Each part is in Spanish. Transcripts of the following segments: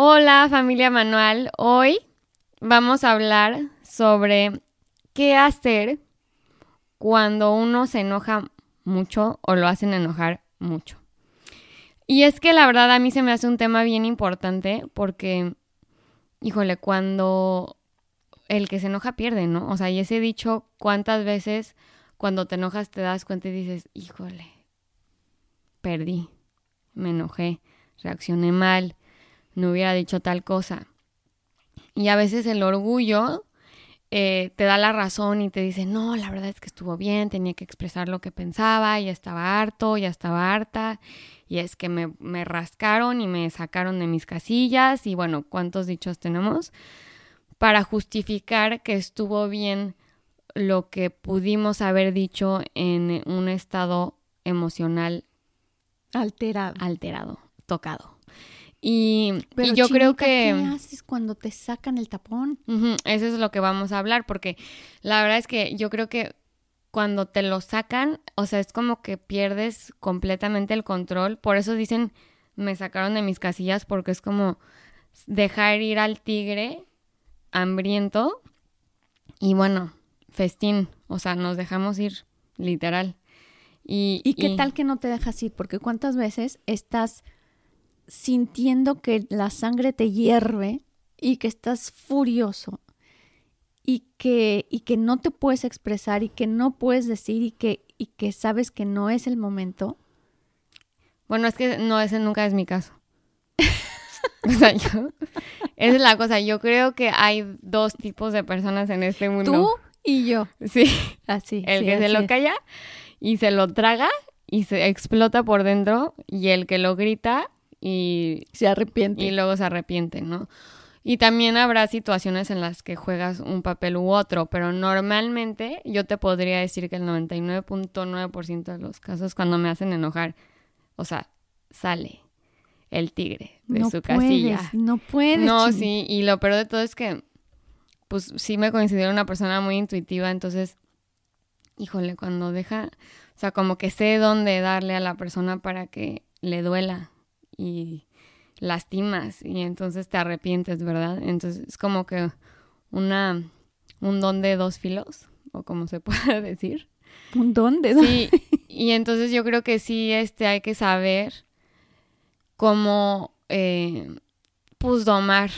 Hola familia Manual, hoy vamos a hablar sobre qué hacer cuando uno se enoja mucho o lo hacen enojar mucho. Y es que la verdad a mí se me hace un tema bien importante porque, híjole, cuando el que se enoja pierde, ¿no? O sea, y ese dicho, ¿cuántas veces cuando te enojas te das cuenta y dices, híjole, perdí, me enojé, reaccioné mal, no hubiera dicho tal cosa. Y a veces el orgullo eh, te da la razón y te dice, no, la verdad es que estuvo bien, tenía que expresar lo que pensaba, ya estaba harto, ya estaba harta, y es que me, me rascaron y me sacaron de mis casillas, y bueno, ¿cuántos dichos tenemos? Para justificar que estuvo bien lo que pudimos haber dicho en un estado emocional Alterado. alterado, tocado. Y, y yo creo que... ¿Qué haces cuando te sacan el tapón? Eso es lo que vamos a hablar, porque la verdad es que yo creo que cuando te lo sacan, o sea, es como que pierdes completamente el control. Por eso dicen, me sacaron de mis casillas, porque es como dejar ir al tigre hambriento y bueno, festín, o sea, nos dejamos ir, literal. Y, ¿Y qué tal que no te dejas ir? Porque cuántas veces estás sintiendo que la sangre te hierve y que estás furioso y que, y que no te puedes expresar y que no puedes decir y que, y que sabes que no es el momento. Bueno, es que no, ese nunca es mi caso. o sea, yo, esa es la cosa. Yo creo que hay dos tipos de personas en este mundo. Tú y yo. Sí, Así. el sí, que se lo calla y se lo traga y se explota por dentro y el que lo grita y, Se arrepiente. y luego se arrepiente, ¿no? Y también habrá situaciones en las que juegas un papel u otro, pero normalmente yo te podría decir que el 99.9% de los casos cuando me hacen enojar, o sea, sale el tigre de no su puedes, casilla. no puedes. No, sí, y lo peor de todo es que, pues sí me considero una persona muy intuitiva, entonces, híjole, cuando deja, o sea, como que sé dónde darle a la persona para que le duela y lastimas y entonces te arrepientes, ¿verdad? Entonces es como que una, un don de dos filos, o como se puede decir. ¿Un dónde? Sí, y entonces yo creo que sí, este, hay que saber cómo, eh, pues, domar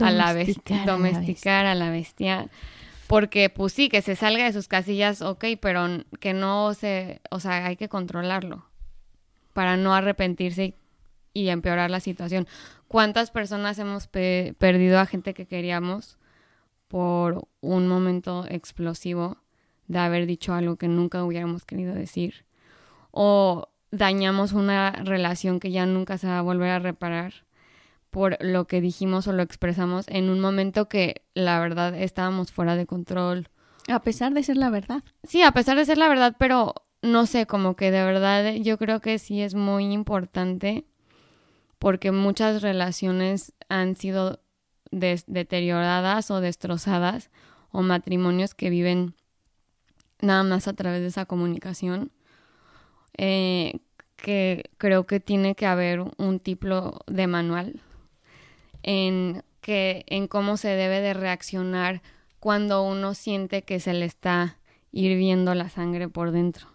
a la bestia, Domesticar a la domesticar a la bestia. Porque, pues sí, que se salga de sus casillas, ok, pero que no se, o sea, hay que controlarlo para no arrepentirse y, y empeorar la situación. ¿Cuántas personas hemos pe- perdido a gente que queríamos por un momento explosivo de haber dicho algo que nunca hubiéramos querido decir? O dañamos una relación que ya nunca se va a volver a reparar por lo que dijimos o lo expresamos en un momento que la verdad estábamos fuera de control. A pesar de ser la verdad. Sí, a pesar de ser la verdad, pero no sé, como que de verdad yo creo que sí es muy importante porque muchas relaciones han sido deterioradas o destrozadas o matrimonios que viven nada más a través de esa comunicación. Eh, que creo que tiene que haber un tipo de manual en que en cómo se debe de reaccionar cuando uno siente que se le está hirviendo la sangre por dentro.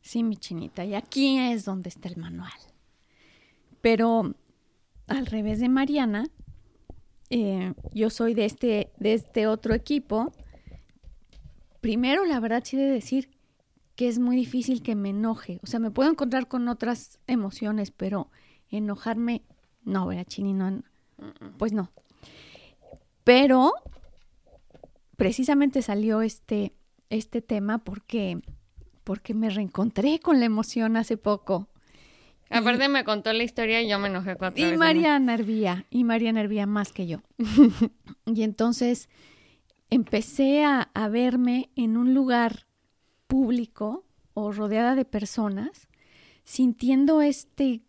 Sí, mi chinita. Y aquí es donde está el manual. Pero al revés de Mariana, eh, yo soy de este, de este otro equipo. Primero, la verdad, sí de decir que es muy difícil que me enoje. O sea, me puedo encontrar con otras emociones, pero enojarme, no, ¿verdad, Chini? No, pues no. Pero precisamente salió este, este tema porque, porque me reencontré con la emoción hace poco. Aparte me contó la historia y yo me enojé cuatro Y veces. Mariana hervía, y Mariana hervía más que yo. y entonces empecé a, a verme en un lugar público o rodeada de personas, sintiendo este,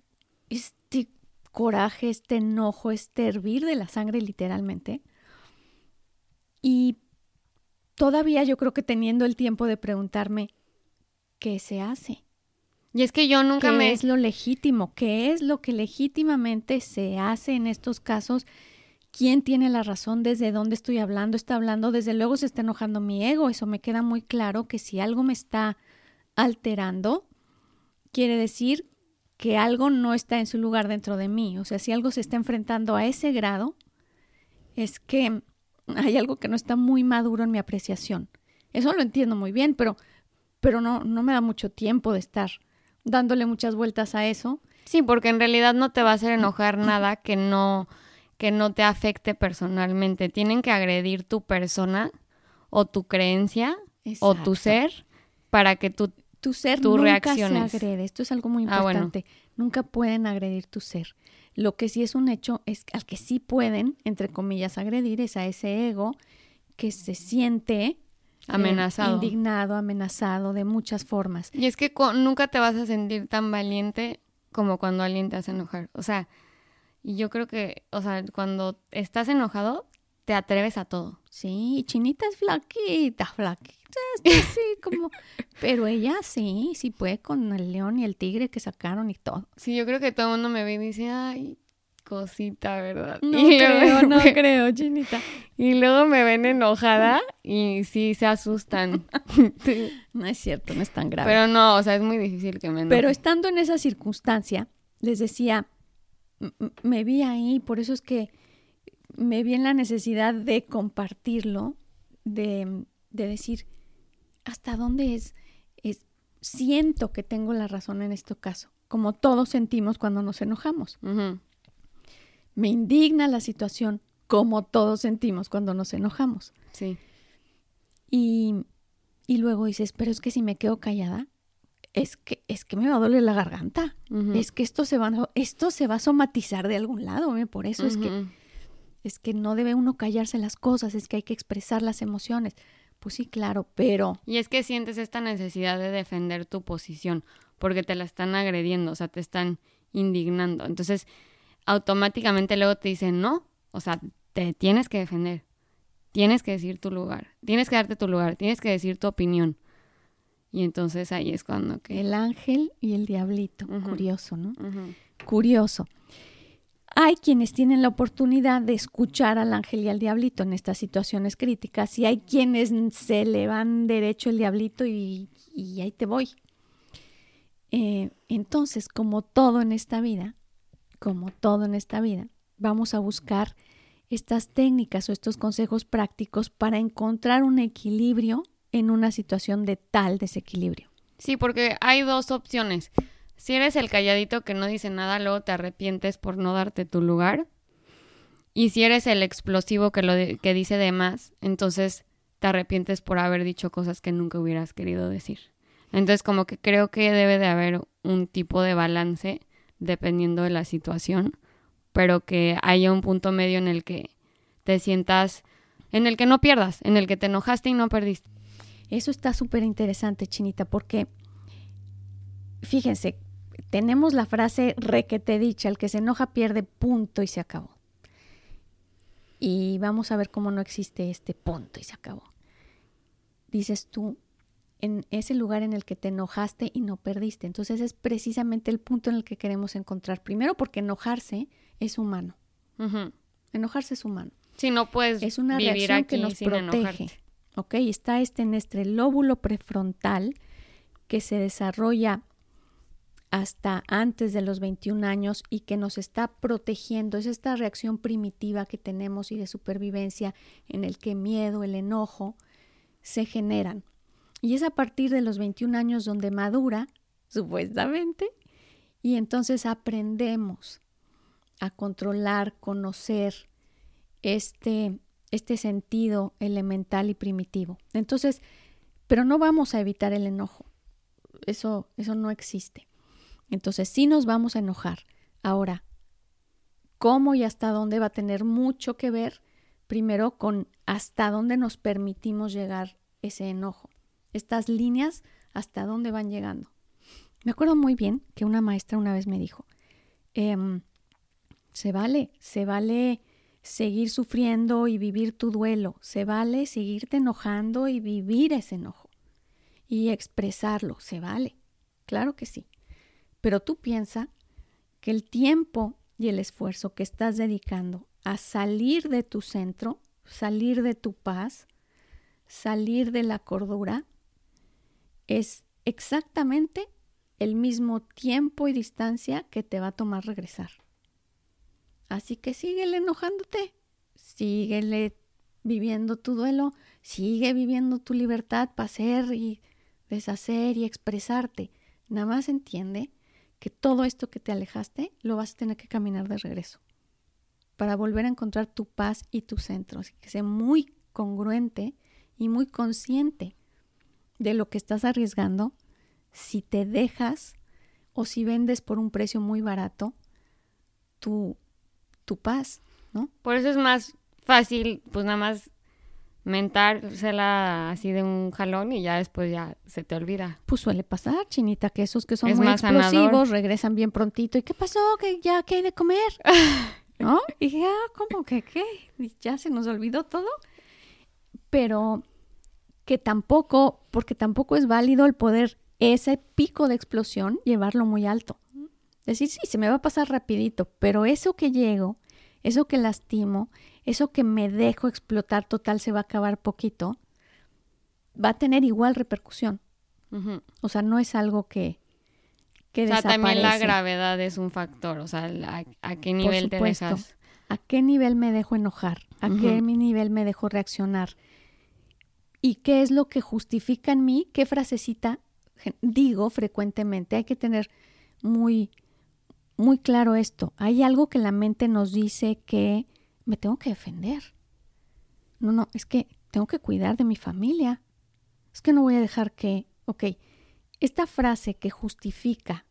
este coraje, este enojo, este hervir de la sangre literalmente. Y todavía yo creo que teniendo el tiempo de preguntarme, ¿qué se hace? Y es que yo nunca ¿Qué me... es lo legítimo? ¿Qué es lo que legítimamente se hace en estos casos? ¿Quién tiene la razón? ¿Desde dónde estoy hablando? ¿Está hablando? Desde luego se está enojando mi ego. Eso me queda muy claro que si algo me está alterando, quiere decir que algo no está en su lugar dentro de mí. O sea, si algo se está enfrentando a ese grado, es que hay algo que no está muy maduro en mi apreciación. Eso lo entiendo muy bien, pero, pero no, no me da mucho tiempo de estar dándole muchas vueltas a eso. Sí, porque en realidad no te va a hacer enojar nada que no que no te afecte personalmente. Tienen que agredir tu persona o tu creencia o tu ser para que tú Tu ser tus nunca reacciones. se agrede. Esto es algo muy Ah, bueno. importante. Nunca pueden agredir tu ser. Lo que sí es un hecho es al que sí pueden, entre comillas, agredir es a ese ego que se siente amenazado. indignado, amenazado de muchas formas. Y es que nunca te vas a sentir tan valiente como cuando alguien te hace enojar. O sea, y yo creo que, o sea, cuando estás enojado, te atreves a todo. Sí, Chinita es flaquita, flaquita, así como... Pero ella sí, sí puede con el león y el tigre que sacaron y todo. Sí, yo creo que todo el mundo me ve y dice, ay, cosita, ¿verdad? No y creo, no creo, Chinita. Y luego me ven enojada y sí se asustan. No es cierto, no es tan grave. Pero no, o sea, es muy difícil que me enoje. Pero estando en esa circunstancia, les decía, me vi ahí, por eso es que me vi en la necesidad de compartirlo, de, de decir hasta dónde es, es, siento que tengo la razón en este caso, como todos sentimos cuando nos enojamos. Ujú. Me indigna la situación, como todos sentimos cuando nos enojamos. Sí. Y, y luego dices, pero es que si me quedo callada, es que, es que me va a doler la garganta. Es que esto se va, a- esto se va a somatizar de algún lado, ¿eh? por eso es que es que no debe uno callarse las cosas, es que hay que expresar las emociones. Pues sí, claro, pero Y es que sientes esta necesidad de defender tu posición porque te la están agrediendo, o sea, te están indignando. Entonces, automáticamente luego te dicen, no, o sea, te tienes que defender, tienes que decir tu lugar, tienes que darte tu lugar, tienes que decir tu opinión. Y entonces ahí es cuando que... el ángel y el diablito, curioso, ¿no? Curioso. Hay quienes tienen la oportunidad de escuchar al ángel y al diablito en estas situaciones críticas y hay quienes se le van derecho el diablito y, y ahí te voy. Eh, entonces, como todo en esta vida, como todo en esta vida, vamos a buscar estas técnicas o estos consejos prácticos para encontrar un equilibrio en una situación de tal desequilibrio. Sí, porque hay dos opciones. Si eres el calladito que no dice nada, luego te arrepientes por no darte tu lugar. Y si eres el explosivo que lo de- que dice de más, entonces te arrepientes por haber dicho cosas que nunca hubieras querido decir. Entonces, como que creo que debe de haber un tipo de balance dependiendo de la situación, pero que haya un punto medio en el que te sientas, en el que no pierdas, en el que te enojaste y no perdiste. Eso está súper interesante, Chinita, porque fíjense, tenemos la frase requete dicha, el que se enoja pierde punto y se acabó. Y vamos a ver cómo no existe este punto y se acabó. Dices tú, en ese lugar en el que te enojaste y no perdiste. Entonces es precisamente el punto en el que queremos encontrar. Primero porque enojarse es humano. Enojarse es humano. Si no puedes Es una vivir reacción aquí que nos sin protege. enojarte. ¿Ok? Está este nuestro lóbulo prefrontal que se desarrolla hasta antes de los 21 años y que nos está protegiendo. Es esta reacción primitiva que tenemos y de supervivencia en el que miedo, el enojo se generan. Y es a partir de los 21 años donde madura, supuestamente, y entonces aprendemos a controlar, conocer este, este sentido elemental y primitivo. Entonces, pero no vamos a evitar el enojo. Eso, eso no existe. Entonces sí nos vamos a enojar. Ahora, ¿cómo y hasta dónde va a tener mucho que ver? Primero con hasta dónde nos permitimos llegar ese enojo. Estas líneas, hasta dónde van llegando. Me acuerdo muy bien que una maestra una vez me dijo, em, se vale, se vale seguir sufriendo y vivir tu duelo, se vale seguirte enojando y vivir ese enojo y expresarlo, se vale, claro que sí. Pero tú piensa que el tiempo y el esfuerzo que estás dedicando a salir de tu centro, salir de tu paz, salir de la cordura, es exactamente el mismo tiempo y distancia que te va a tomar regresar. Así que síguele enojándote, síguele viviendo tu duelo, sigue viviendo tu libertad para hacer y deshacer y expresarte. Nada más entiende que todo esto que te alejaste lo vas a tener que caminar de regreso para volver a encontrar tu paz y tu centro. Así que sé muy congruente y muy consciente de lo que estás arriesgando si te dejas o si vendes por un precio muy barato tu, tu paz, ¿no? Por eso es más fácil, pues nada más mentársela así de un jalón y ya después ya se te olvida. Pues suele pasar, chinita, que esos que son muy explosivos regresan bien prontito. ¿Y qué pasó? ¿Que ya qué hay de comer? ¿No? Y ya, ¿cómo que qué? ya se nos olvidó todo. Pero que tampoco, porque tampoco es válido el poder ese pico de explosión llevarlo muy alto. Decir, sí, se me va a pasar rapidito, pero eso que llego, eso que lastimo, eso que me dejo explotar total se va a acabar poquito, va a tener igual repercusión. O sea, no es algo que, que o sea, también la gravedad es un factor, o sea, a, qué nivel te dejas. ¿A qué nivel me dejo enojar? ¿A qué nivel me dejo reaccionar? ¿Y qué es lo que justifica en mí? ¿Qué frasecita digo frecuentemente? Hay que tener muy, muy claro esto. Hay algo que la mente nos dice que me tengo que defender. No, no, es que tengo que cuidar de mi familia. Es que no voy a dejar que, ok, esta frase que justifica,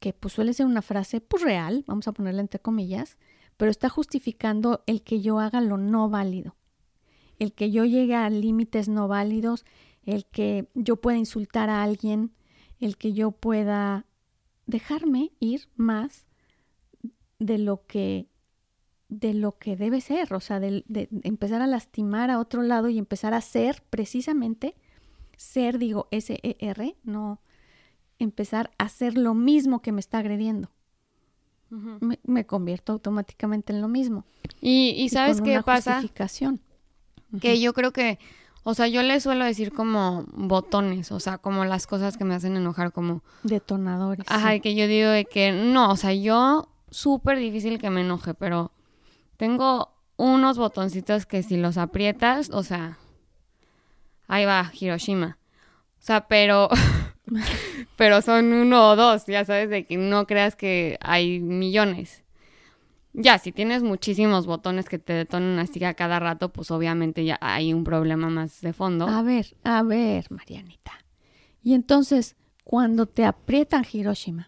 que pues suele ser una frase pues real, vamos a ponerla entre comillas, pero está justificando el que yo haga lo no válido, el que yo llegue a límites no válidos, el que yo pueda insultar a alguien, el que yo pueda dejarme ir más de lo que de lo que debe ser, o sea, de, empezar a lastimar a otro lado y empezar a ser precisamente, ser, digo, S-E-R, no empezar a hacer lo mismo que me está agrediendo. me, convierto automáticamente en lo mismo. Y, y sabes qué pasa? Que yo creo que, o sea, yo le suelo decir como botones, o sea, como las cosas que me hacen enojar, como... Detonadores. Ajá, que yo digo de que no, o sea, yo súper difícil que me enoje, pero tengo unos botoncitos que si los aprietas, o sea, ahí va Hiroshima. O sea, pero pero son uno o dos, ya sabes de que no creas que hay millones. Ya, si tienes muchísimos botones que te detonan así a cada rato, pues obviamente ya hay un problema más de fondo. A ver, a ver, Marianita. Y entonces, cuando te aprietan Hiroshima,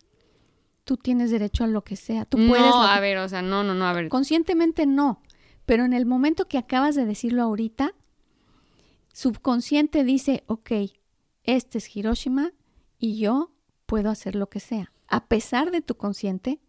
tú tienes derecho a lo que sea. Tú puedes. No, a ver, o sea, no, no, no, a ver. Conscientemente no. Pero en el momento que acabas de decirlo ahorita, subconsciente dice, ok, este es Hiroshima y yo puedo hacer lo que sea. A pesar de tu consciente,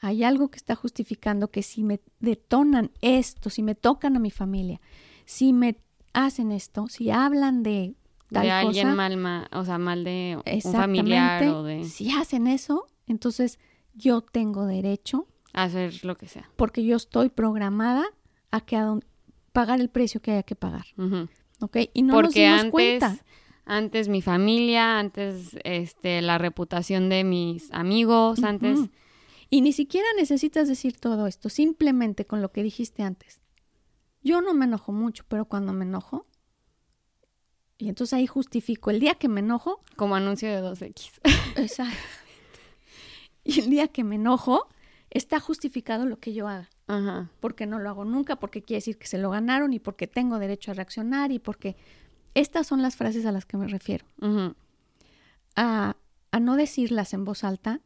hay algo que está justificando que si me detonan esto, si me tocan a mi familia, si me hacen esto, si hablan de tal de alguien mal, o sea, mal de un familiar o de... Si hacen eso, entonces yo tengo derecho a hacer lo que sea. Porque yo estoy programada a que pagar el precio que haya que pagar. ¿Ok? Y no porque nos antes, cuenta. Antes mi familia, antes este, la reputación de mis amigos, antes... Y ni siquiera necesitas decir todo esto, simplemente con lo que dijiste antes. Yo no me enojo mucho, pero cuando me enojo, y entonces ahí justifico el día que me enojo. Como anuncio de 2X. Exacto. Y el día que me enojo, está justificado lo que yo haga. Ajá. Porque no lo hago nunca, porque quiere decir que se lo ganaron y porque tengo derecho a reaccionar y porque estas son las frases a las que me refiero. Ah, a no decirlas en voz alta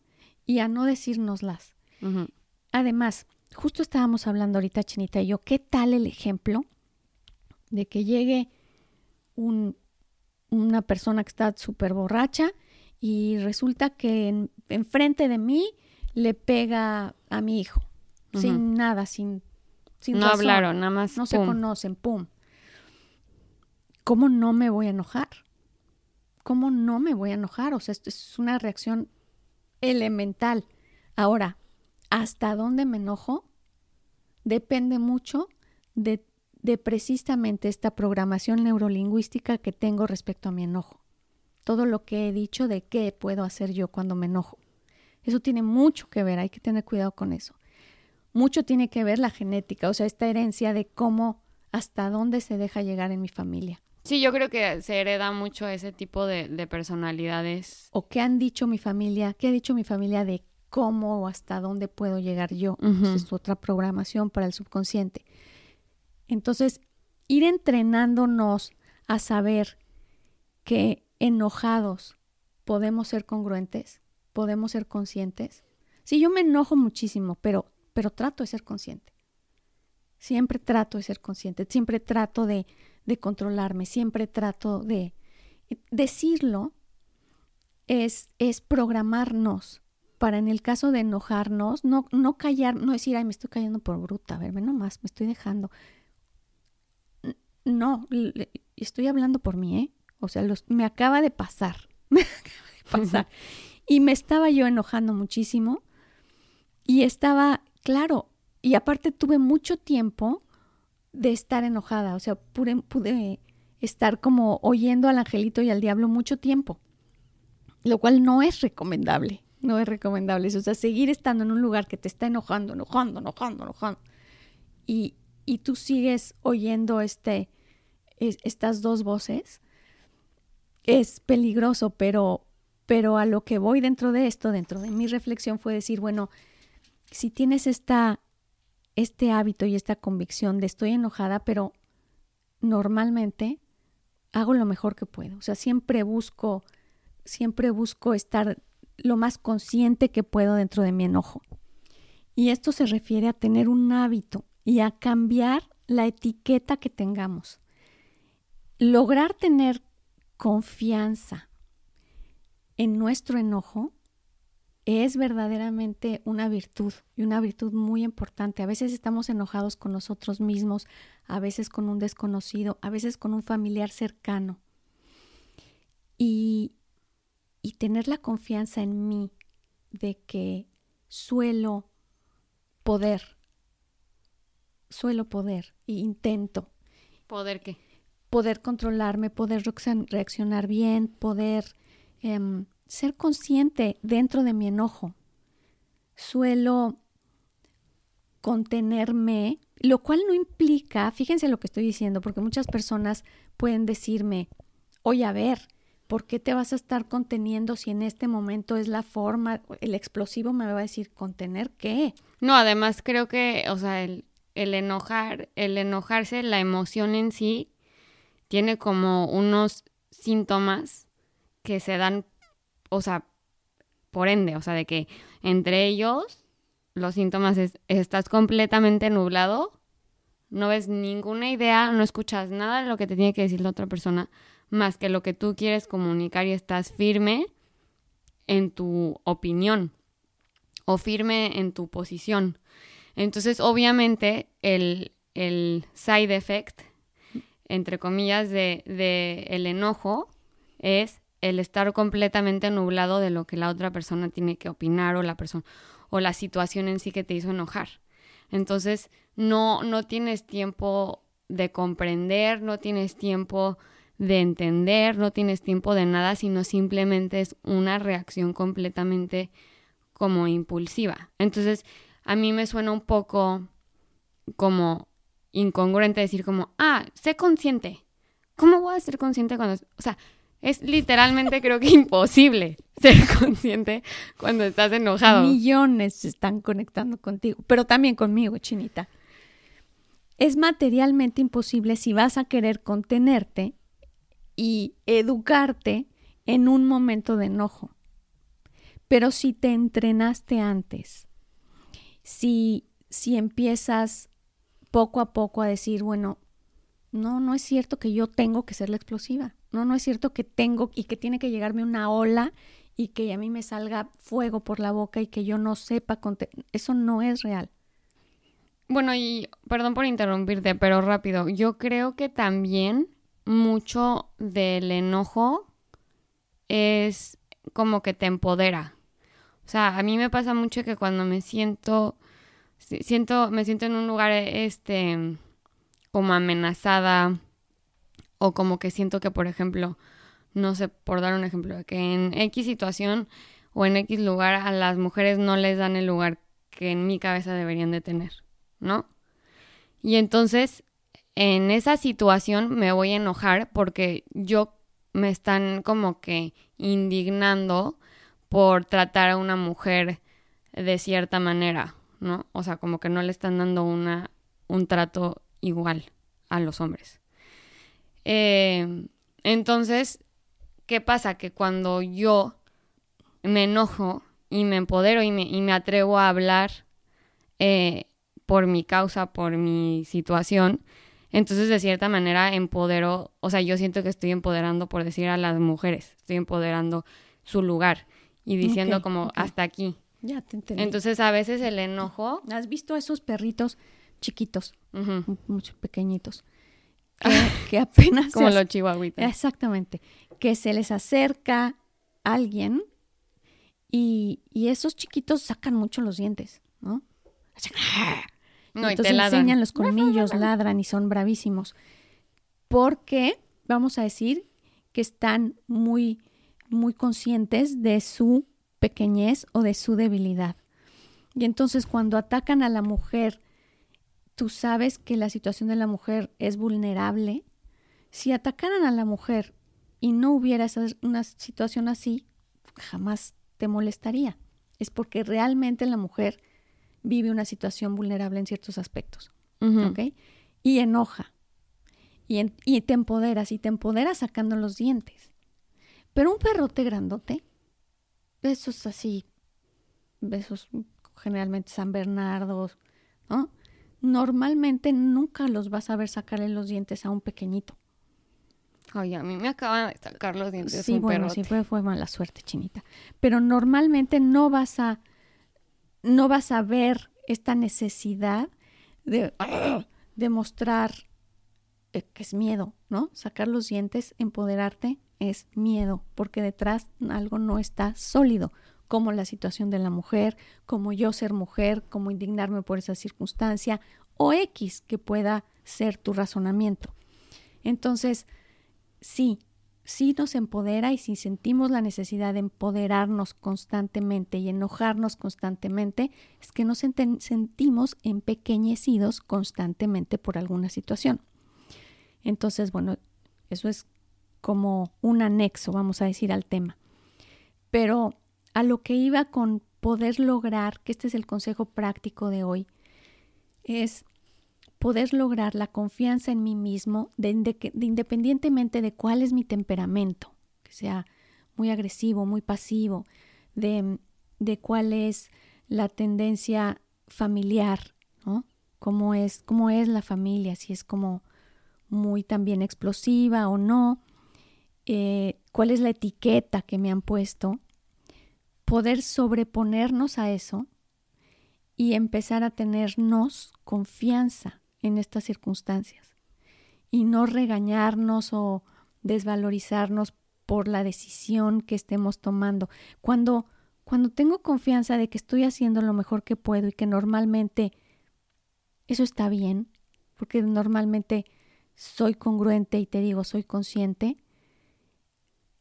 y a no decírnoslas. Además, justo estábamos hablando ahorita, Chinita y yo, ¿qué tal el ejemplo de que llegue un, una persona que está súper borracha y resulta que enfrente de mí le pega a mi hijo, sin nada, sin, sin No hablaron, nada más. No se conocen, pum. ¿Cómo no me voy a enojar? ¿Cómo no me voy a enojar? O sea, esto es una reacción elemental. Ahora, ¿hasta dónde me enojo? Depende mucho de, precisamente esta programación neurolingüística que tengo respecto a mi enojo. Todo lo que he dicho de qué puedo hacer yo cuando me enojo. Eso tiene mucho que ver, hay que tener cuidado con eso. Mucho tiene que ver la genética, o sea, esta herencia de cómo, hasta dónde se deja llegar en mi familia. Sí, yo creo que se hereda mucho ese tipo de, personalidades. O qué han dicho mi familia, qué ha dicho mi familia de cómo o hasta dónde puedo llegar yo. es otra programación para el subconsciente. Entonces, ir entrenándonos a saber que enojados podemos ser congruentes, podemos ser conscientes. Sí, yo me enojo muchísimo, pero, pero trato de ser consciente. Siempre trato de ser consciente, siempre trato de, de controlarme, siempre trato de decirlo, es, es programarnos para en el caso de enojarnos, no, no callar, no decir, ay, me estoy cayendo por bruta, a ver, nomás, me estoy dejando. No, estoy hablando por mí, ¿eh? O sea, me acaba de pasar, me acaba de pasar. y me estaba yo enojando muchísimo y estaba, claro, y aparte tuve mucho tiempo de estar enojada, o sea, pude, pude estar como oyendo al angelito y al diablo mucho tiempo, lo cual no es recomendable, no es recomendable, o sea, seguir estando en un lugar que te está enojando, enojando, enojando, enojando, y, y tú sigues oyendo este, estas dos voces, es peligroso, pero, pero a lo que voy dentro de esto, dentro de mi reflexión fue decir, bueno, si tienes esta este hábito y esta convicción de estoy enojada, pero normalmente hago lo mejor que puedo. O sea, siempre busco, siempre busco estar lo más consciente que puedo dentro de mi enojo. Y esto se refiere a tener un hábito y a cambiar la etiqueta que tengamos. Lograr tener confianza en nuestro enojo es verdaderamente una virtud y una virtud muy importante. A veces estamos enojados con nosotros mismos, a veces con un desconocido, a veces con un familiar cercano. Y, y tener la confianza en mí de que suelo poder, suelo poder e intento. ¿Poder qué? Poder controlarme, poder reaccionar bien, poder... Em, ser consciente dentro de mi enojo. Suelo contenerme, lo cual no implica, fíjense lo que estoy diciendo, porque muchas personas pueden decirme, oye, a ver, ¿por qué te vas a estar conteniendo si en este momento es la forma, el explosivo me va a decir, ¿contener qué? No, además creo que, o sea, el, el enojar, el enojarse, la emoción en sí, tiene como unos síntomas que se dan o sea, por ende, o sea, de que entre ellos los síntomas es, estás completamente nublado, no ves ninguna idea, no escuchas nada de lo que te tiene que decir la otra persona, más que lo que tú quieres comunicar y estás firme en tu opinión o firme en tu posición. Entonces, obviamente, el, el side effect, entre comillas, de, de el enojo es el estar completamente nublado de lo que la otra persona tiene que opinar o la persona o la situación en sí que te hizo enojar. Entonces, no no tienes tiempo de comprender, no tienes tiempo de entender, no tienes tiempo de nada, sino simplemente es una reacción completamente como impulsiva. Entonces, a mí me suena un poco como incongruente decir como, ah, sé consciente. ¿Cómo voy a ser consciente cuando, o sea, es literalmente creo que imposible ser consciente cuando estás enojado. Millones se están conectando contigo, pero también conmigo, Chinita. Es materialmente imposible si vas a querer contenerte y educarte en un momento de enojo. Pero si te entrenaste antes, si, si empiezas poco a poco a decir, bueno, no, no es cierto que yo tengo que ser la explosiva. No, no es cierto que tengo y que tiene que llegarme una ola y que a mí me salga fuego por la boca y que yo no sepa. Eso no es real. Bueno, y perdón por interrumpirte, pero rápido. Yo creo que también mucho del enojo es como que te empodera. O sea, a mí me pasa mucho que cuando me siento, siento, me siento en un lugar, este, como amenazada o como que siento que, por ejemplo, no sé, por dar un ejemplo, que en X situación o en X lugar a las mujeres no les dan el lugar que en mi cabeza deberían de tener, ¿no? Y entonces, en esa situación me voy a enojar porque yo me están como que indignando por tratar a una mujer de cierta manera, ¿no? O sea, como que no le están dando una, un trato igual a los hombres. Eh, entonces, ¿qué pasa? Que cuando yo me enojo y me empodero y me, y me atrevo a hablar eh, por mi causa, por mi situación, entonces de cierta manera empodero, o sea, yo siento que estoy empoderando, por decir, a las mujeres, estoy empoderando su lugar y diciendo como hasta aquí. Ya te entendí. Entonces a veces el enojo... ¿Has visto esos perritos chiquitos, mucho pequeñitos? Que, apenas... como los chihuahuitas. Exactamente. Que se les acerca alguien y, y, esos chiquitos sacan mucho los dientes, ¿no? No, Entonces y te enseñan los colmillos, ladran y son bravísimos. Porque, vamos a decir, que están muy muy conscientes de su pequeñez o de su debilidad. Y entonces cuando atacan a la mujer, tú sabes que la situación de la mujer es vulnerable. Si atacaran a la mujer y no hubiera una situación así, jamás te molestaría. Es porque realmente la mujer vive una situación vulnerable en ciertos aspectos. Y enoja. Y, y te empoderas. Y te empoderas sacando los dientes. Pero un perrote grandote, besos así, besos generalmente San Bernardo, ¿no? Normalmente nunca los vas a ver sacarle los dientes a un pequeñito. Ay, a mí me acaban de sacar los dientes. Sí, bueno, sí fue, fue mala suerte, chinita. Pero normalmente no vas a, no vas a ver esta necesidad de, de mostrar eh, que es miedo, ¿no? Sacar los dientes, empoderarte es miedo, porque detrás algo no está sólido, como la situación de la mujer, como yo ser mujer, como indignarme por esa circunstancia, o X que pueda ser tu razonamiento. Entonces, sí, sí nos empodera y si sentimos la necesidad de empoderarnos constantemente y enojarnos constantemente, es que nos sentimos empequeñecidos constantemente por alguna situación. Entonces, bueno, eso es como un anexo, vamos a decir, al tema. Pero a lo que iba con poder lograr, que este es el consejo práctico de hoy, es poder lograr la confianza en mí mismo, de, independientemente de cuál es mi temperamento, que sea muy agresivo, muy pasivo, de, de cuál es la tendencia familiar, ¿no? Cómo es, cómo es la familia, si es como muy también explosiva o no, eh, cuál es la etiqueta que me han puesto, poder sobreponernos a eso y empezar a tenernos confianza en estas circunstancias y no regañarnos o desvalorizarnos por la decisión que estemos tomando. Cuando, cuando tengo confianza de que estoy haciendo lo mejor que puedo y que normalmente eso está bien, porque normalmente soy congruente y te digo, soy consciente,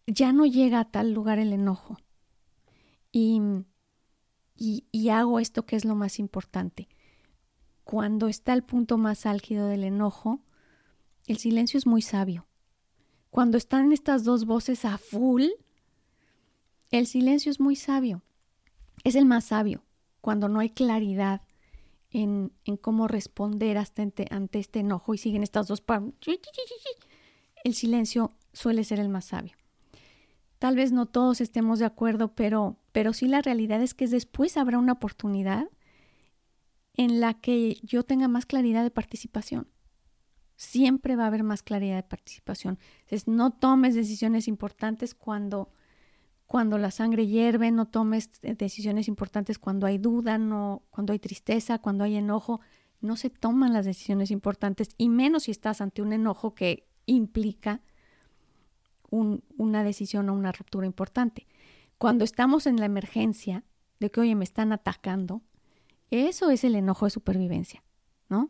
ya no llega a tal lugar el enojo. Y, y, hago esto que es lo más importante. Cuando está el punto más álgido del enojo, el silencio es muy sabio. Cuando están estas dos voces a full, el silencio es muy sabio. Es el más sabio. Cuando no hay claridad en, en cómo responder hasta ante, ante, este enojo y siguen estas dos... El silencio suele ser el más sabio. Tal vez no todos estemos de acuerdo, pero, pero sí la realidad es que después habrá una oportunidad en la que yo tenga más claridad de participación. Siempre va a haber más claridad de participación. No tomes decisiones importantes cuando, cuando la sangre hierve, no tomes decisiones importantes cuando hay duda, no, cuando hay tristeza, cuando hay enojo. No se toman las decisiones importantes y menos si estás ante un enojo que implica una decisión o una ruptura importante. Cuando estamos en la emergencia de que, oye, me están atacando, eso es el enojo de supervivencia, ¿no?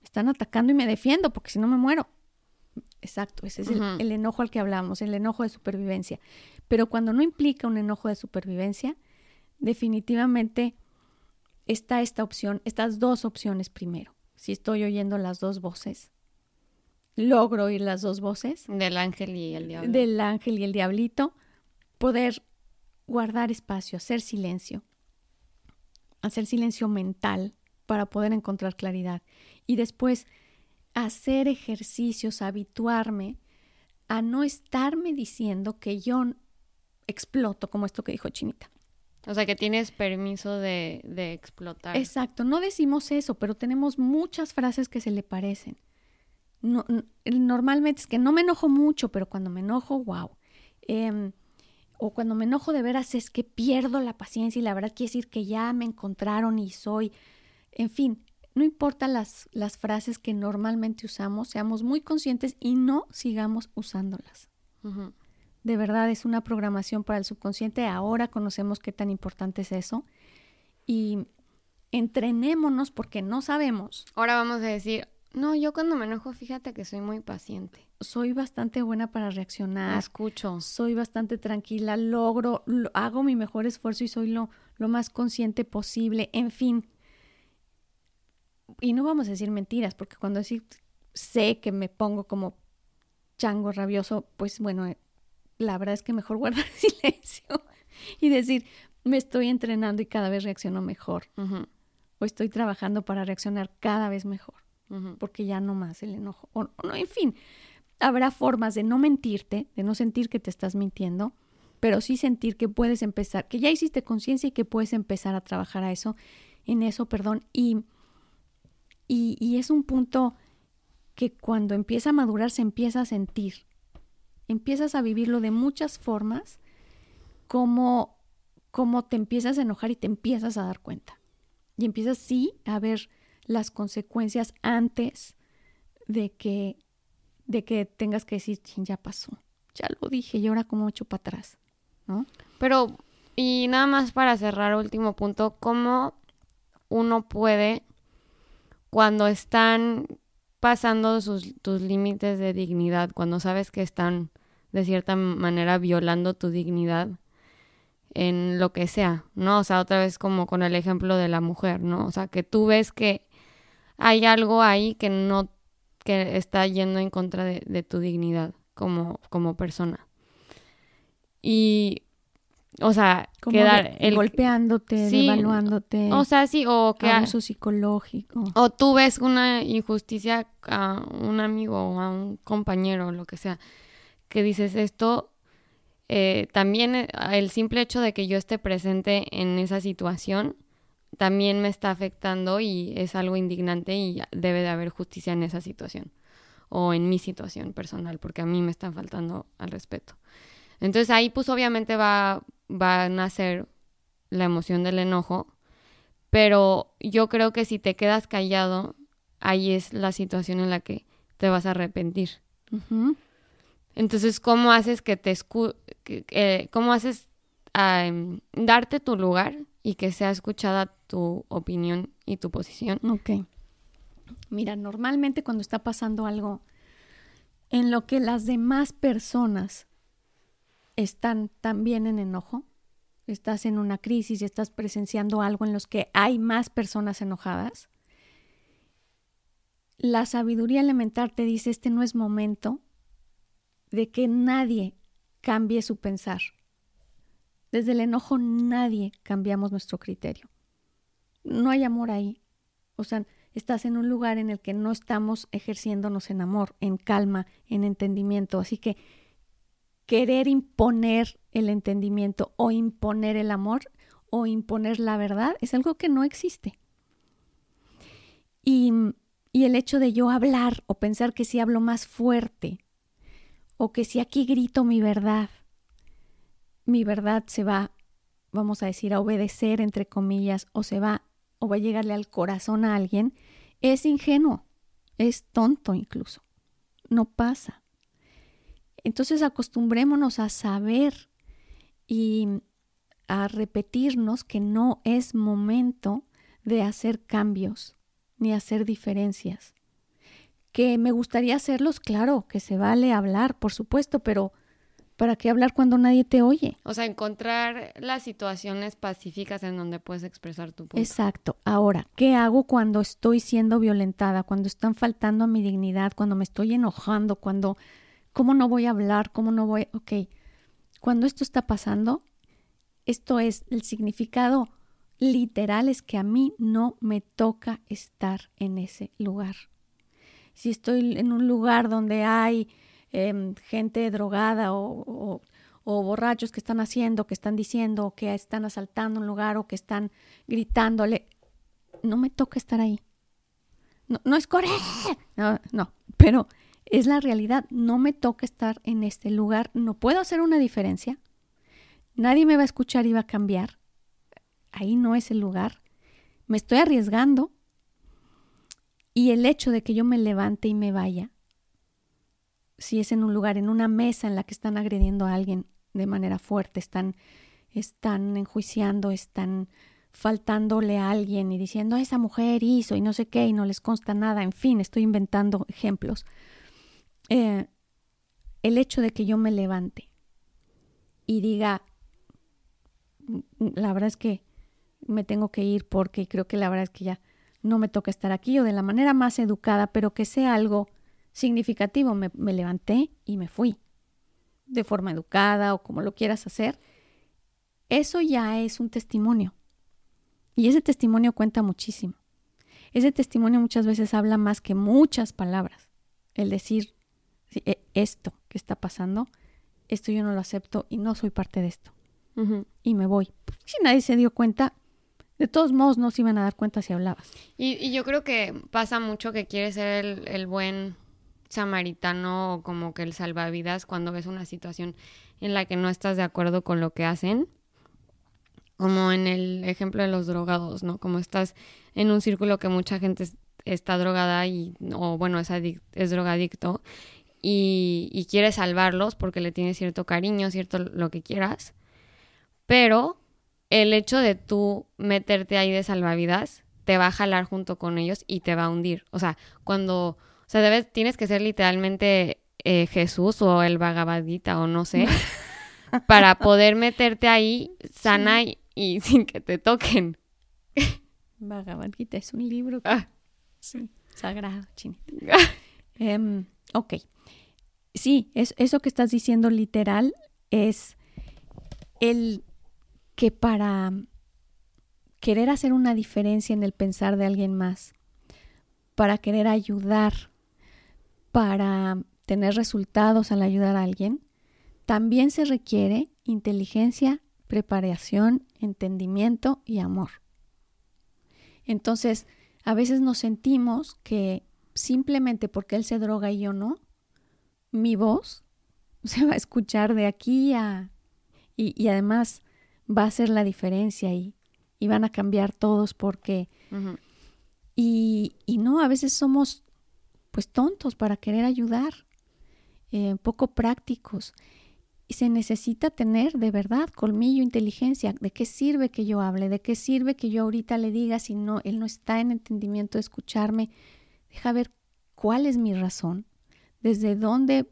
Me están atacando y me defiendo porque si no me muero. Exacto, ese es el, el, enojo al que hablamos, el enojo de supervivencia. Pero cuando no implica un enojo de supervivencia, definitivamente está esta opción, estas dos opciones primero. Si estoy oyendo las dos voces, logro oír las dos voces. Del ángel y el diablo. Del ángel y el diablito. Poder guardar espacio, hacer silencio. Hacer silencio mental para poder encontrar claridad. Y después hacer ejercicios, habituarme a no estarme diciendo que yo exploto, como esto que dijo Chinita. O sea, que tienes permiso de, de explotar. Exacto, no decimos eso, pero tenemos muchas frases que se le parecen no, normalmente es que no me enojo mucho, pero cuando me enojo, wow. Em, o cuando me enojo de veras es que pierdo la paciencia y la verdad quiere decir que ya me encontraron y soy, en fin, no importa las, las frases que normalmente usamos, seamos muy conscientes y no sigamos usándolas. De verdad es una programación para el subconsciente. Ahora conocemos qué tan importante es eso. Y entrenémonos porque no sabemos. Ahora vamos a decir, no, yo cuando me enojo, fíjate que soy muy paciente. Soy bastante buena para reaccionar. escucho. Soy bastante tranquila, logro, hago mi mejor esfuerzo y soy lo, lo más consciente posible. En fin. Y no vamos a decir mentiras, porque cuando decir sé que me pongo como chango rabioso, pues bueno, eh, la verdad es que mejor guardar silencio y decir, me estoy entrenando y cada vez reacciono mejor. O estoy trabajando para reaccionar cada vez mejor porque ya no más el enojo. O, no, en fin, habrá formas de no mentirte, de no sentir que te estás mintiendo, pero sí sentir que puedes empezar, que ya hiciste conciencia y que puedes empezar a trabajar a eso, en eso, perdón. Y, y, y es un punto que cuando empieza a madurar se empieza a sentir. Empiezas a vivirlo de muchas formas, como, como te empiezas a enojar y te empiezas a dar cuenta. Y empiezas sí a ver las consecuencias antes de que, de que tengas que decir, ya pasó, ya lo dije y ahora como echo para atrás, ¿no? Pero, y nada más para cerrar, último punto, ¿cómo uno puede, cuando están pasando sus, tus límites de dignidad, cuando sabes que están de cierta manera violando tu dignidad en lo que sea, ¿no? O sea, otra vez como con el ejemplo de la mujer, ¿no? O sea, que tú ves que hay algo ahí que no, que está yendo en contra de, tu dignidad como, como persona. Y, o sea, quedar... el, golpeándote, devaluándote. O sea, sí, o que... Abuso psicológico. O tú ves una injusticia a un amigo o a un compañero o lo que sea, que dices esto... Eh, también eh, el simple hecho de que yo esté presente en esa situación también me está afectando y es algo indignante y debe de haber justicia en esa situación o en mi situación personal, porque a mí me está faltando al respeto. Entonces ahí pues obviamente va, va a nacer la emoción del enojo, pero yo creo que si te quedas callado, ahí es la situación en la que te vas a arrepentir. Entonces, ¿cómo haces que te escu eh, cómo haces a darte tu lugar y que sea escuchada tu opinión y tu posición. Ok. Mira, normalmente cuando está pasando algo en lo que las demás personas están también en enojo, estás en una crisis y estás presenciando algo en los que hay más personas enojadas, la sabiduría elemental te dice, este no es momento de que nadie cambie su pensar. Desde el enojo nadie cambiamos nuestro criterio. No hay amor ahí. O sea, estás en un lugar en el que no estamos ejerciéndonos en amor, en calma, en entendimiento. Así que querer imponer el entendimiento o imponer el amor o imponer la verdad es algo que no existe. Y, y el hecho de yo hablar o pensar que si hablo más fuerte o que si aquí grito mi verdad, mi verdad se va, vamos a decir, a obedecer, entre comillas, o se va, o va a llegarle al corazón a alguien, es ingenuo, es tonto incluso. No pasa. Entonces acostumbrémonos a saber y a repetirnos que no es momento de hacer cambios ni hacer diferencias. Que me gustaría hacerlos, claro, que se vale hablar, por supuesto, pero ¿para qué hablar cuando nadie te oye? O sea, encontrar las situaciones pacíficas en donde puedes expresar tu punto. Exacto. Ahora, ¿qué hago cuando estoy siendo violentada, cuando están faltando a mi dignidad, cuando me estoy enojando, cuando, ¿cómo no voy a hablar? ¿Cómo no voy? Ok, cuando esto está pasando, esto es el significado literal es que a mí no me toca estar en ese lugar si estoy en un lugar donde hay em, gente drogada o, borrachos que están haciendo, que están diciendo, que están asaltando un lugar o que están gritándole, no me toca estar ahí. No, es correr, no, no, pero es la realidad, no me toca estar en este lugar, no puedo hacer una diferencia, nadie me va a escuchar y va a cambiar, ahí no es el lugar, me estoy arriesgando, y el hecho de que yo me levante y me vaya, si es en un lugar, en una mesa en la que están agrediendo a alguien de manera fuerte, están, están enjuiciando, están faltándole a alguien y diciendo, esa mujer hizo y no sé qué y no les consta nada, en fin, estoy inventando ejemplos. Eh, el hecho de que yo me levante y diga, la verdad es que me tengo que ir porque creo que la verdad es que ya no me toca estar aquí o de la manera más educada, pero que sea algo significativo. Me, levanté y me fui de forma educada o como lo quieras hacer. Eso ya es un testimonio. Y ese testimonio cuenta muchísimo. Ese testimonio muchas veces habla más que muchas palabras. El decir, e, esto que está pasando, esto yo no lo acepto y no soy parte de esto. Y me voy. Si nadie se dio cuenta, de todos modos no se iban a dar cuenta si hablabas. Y, yo creo que pasa mucho que quieres ser el, buen samaritano o como que el salvavidas cuando ves una situación en la que no estás de acuerdo con lo que hacen. Como en el ejemplo de los drogados, ¿no? Como estás en un círculo que mucha gente está drogada y, o bueno, es, es drogadicto y, y quieres salvarlos porque le tienes cierto cariño, cierto lo que quieras, pero el hecho de tú meterte ahí de salvavidas te va a jalar junto con ellos y te va a hundir. O sea, cuando, sea, debes, tienes que ser literalmente eh, Jesús o el vagabadita o no sé, para poder meterte ahí sana y, sin que te toquen. Vagabadita es un libro ah. sí, sagrado, chinita. Em, ok. Sí, es, eso que estás diciendo literal es el que para querer hacer una diferencia en el pensar de alguien más, para querer ayudar, para tener resultados al ayudar a alguien, también se requiere inteligencia, preparación, entendimiento y amor. Entonces, a veces nos sentimos que simplemente porque él se droga y yo no, mi voz se va a escuchar de aquí a... Y, y además va a ser la diferencia y, y van a cambiar todos porque... y, y, no, a veces somos pues tontos para querer ayudar, eh, poco prácticos. Y se necesita tener de verdad colmillo, inteligencia. ¿De qué sirve que yo hable? ¿De qué sirve que yo ahorita le diga si no, él no está en entendimiento de escucharme? Deja ver cuál es mi razón, desde dónde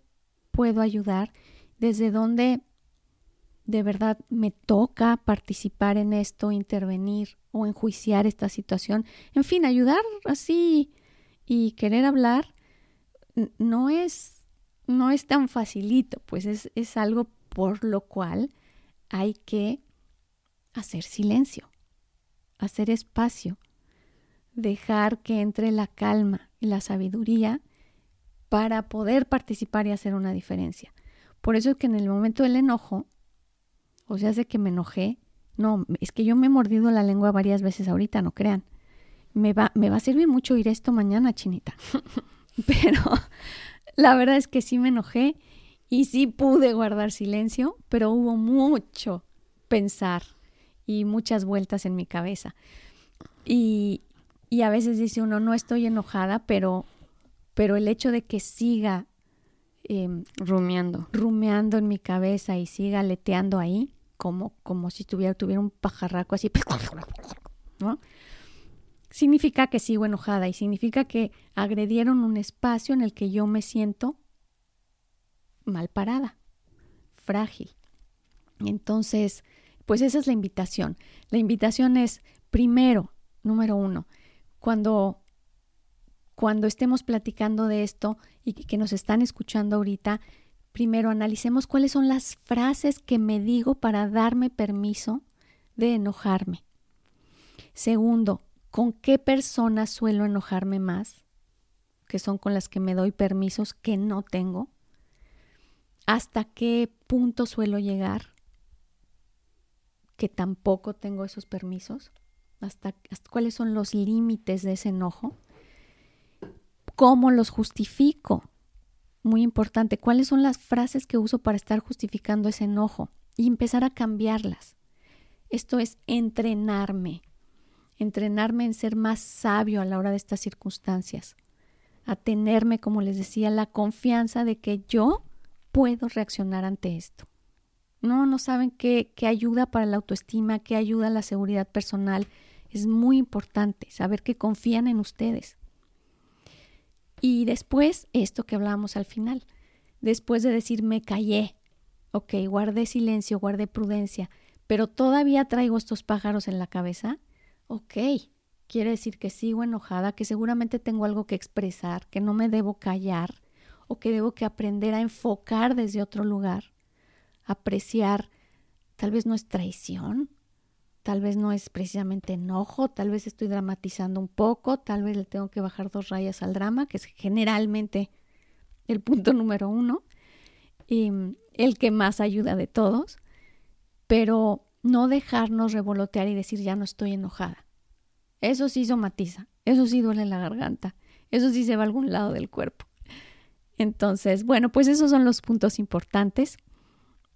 puedo ayudar, desde dónde de verdad me toca participar en esto, intervenir o enjuiciar esta situación. En fin, ayudar así y querer hablar no es, no es tan facilito, pues es, es algo por lo cual hay que hacer silencio, hacer espacio, dejar que entre la calma y la sabiduría para poder participar y hacer una diferencia Por eso es que en el momento del enojo, o sea, hace que me enojé, no, es que yo me he mordido la lengua varias veces ahorita, no crean. Me va, me va a servir mucho ir esto mañana, chinita. pero la verdad es que sí me enojé y sí pude guardar silencio, pero hubo mucho pensar y muchas vueltas en mi cabeza. Y, y a veces dice uno, no estoy enojada, pero, pero el hecho de que siga em, rumiando. rumiando en mi cabeza y siga leteando ahí, como, como si tuviera, tuviera un pajarraco así, ¿no? Significa que sigo enojada y significa que agredieron un espacio en el que yo me siento mal parada, frágil. Entonces, pues esa es la invitación. La invitación es, primero, número uno, cuando, cuando estemos platicando de esto y que nos están escuchando ahorita, primero analicemos cuáles son las frases que me digo para darme permiso de enojarme. Segundo, ¿con qué personas suelo enojarme más? Que son con las que me doy permisos que no tengo. ¿Hasta qué punto suelo llegar? Que tampoco tengo esos permisos. ¿Hasta, cuáles son los límites de ese enojo? ¿Cómo los justifico? Muy importante, ¿cuáles son las frases que uso para estar justificando ese enojo? Y empezar a cambiarlas. Esto es entrenarme, entrenarme en ser más sabio a la hora de estas circunstancias, a tenerme, como les decía, la confianza de que yo puedo reaccionar ante esto. No, no saben qué, qué ayuda para la autoestima, qué ayuda a la seguridad personal, es muy importante saber que confían en ustedes. Y después, esto que hablábamos al final, después de decir me callé, ok, guardé silencio, guardé prudencia, pero todavía traigo estos pájaros en la cabeza, ok, quiere decir que sigo enojada, que seguramente tengo algo que expresar, que no me debo callar o que debo que aprender a enfocar desde otro lugar, apreciar, tal vez no es traición, tal vez no es precisamente enojo, tal vez estoy dramatizando un poco, tal vez le tengo que bajar dos rayas al drama, que es generalmente el punto número uno, y el que más ayuda de todos, pero no dejarnos revolotear y decir ya no estoy enojada. Eso sí somatiza, eso sí duele la garganta, eso sí se va a algún lado del cuerpo. Entonces, bueno, pues esos son los puntos importantes.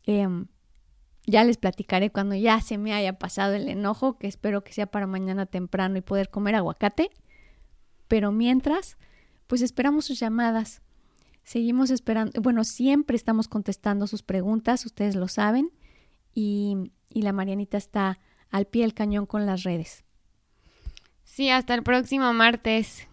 Em, ya les platicaré cuando ya se me haya pasado el enojo, que espero que sea para mañana temprano y poder comer aguacate. Pero mientras, pues esperamos sus llamadas. Seguimos esperando, bueno, siempre estamos contestando sus preguntas, ustedes lo saben, y, y la Marianita está al pie del cañón con las redes. Sí, hasta el próximo martes.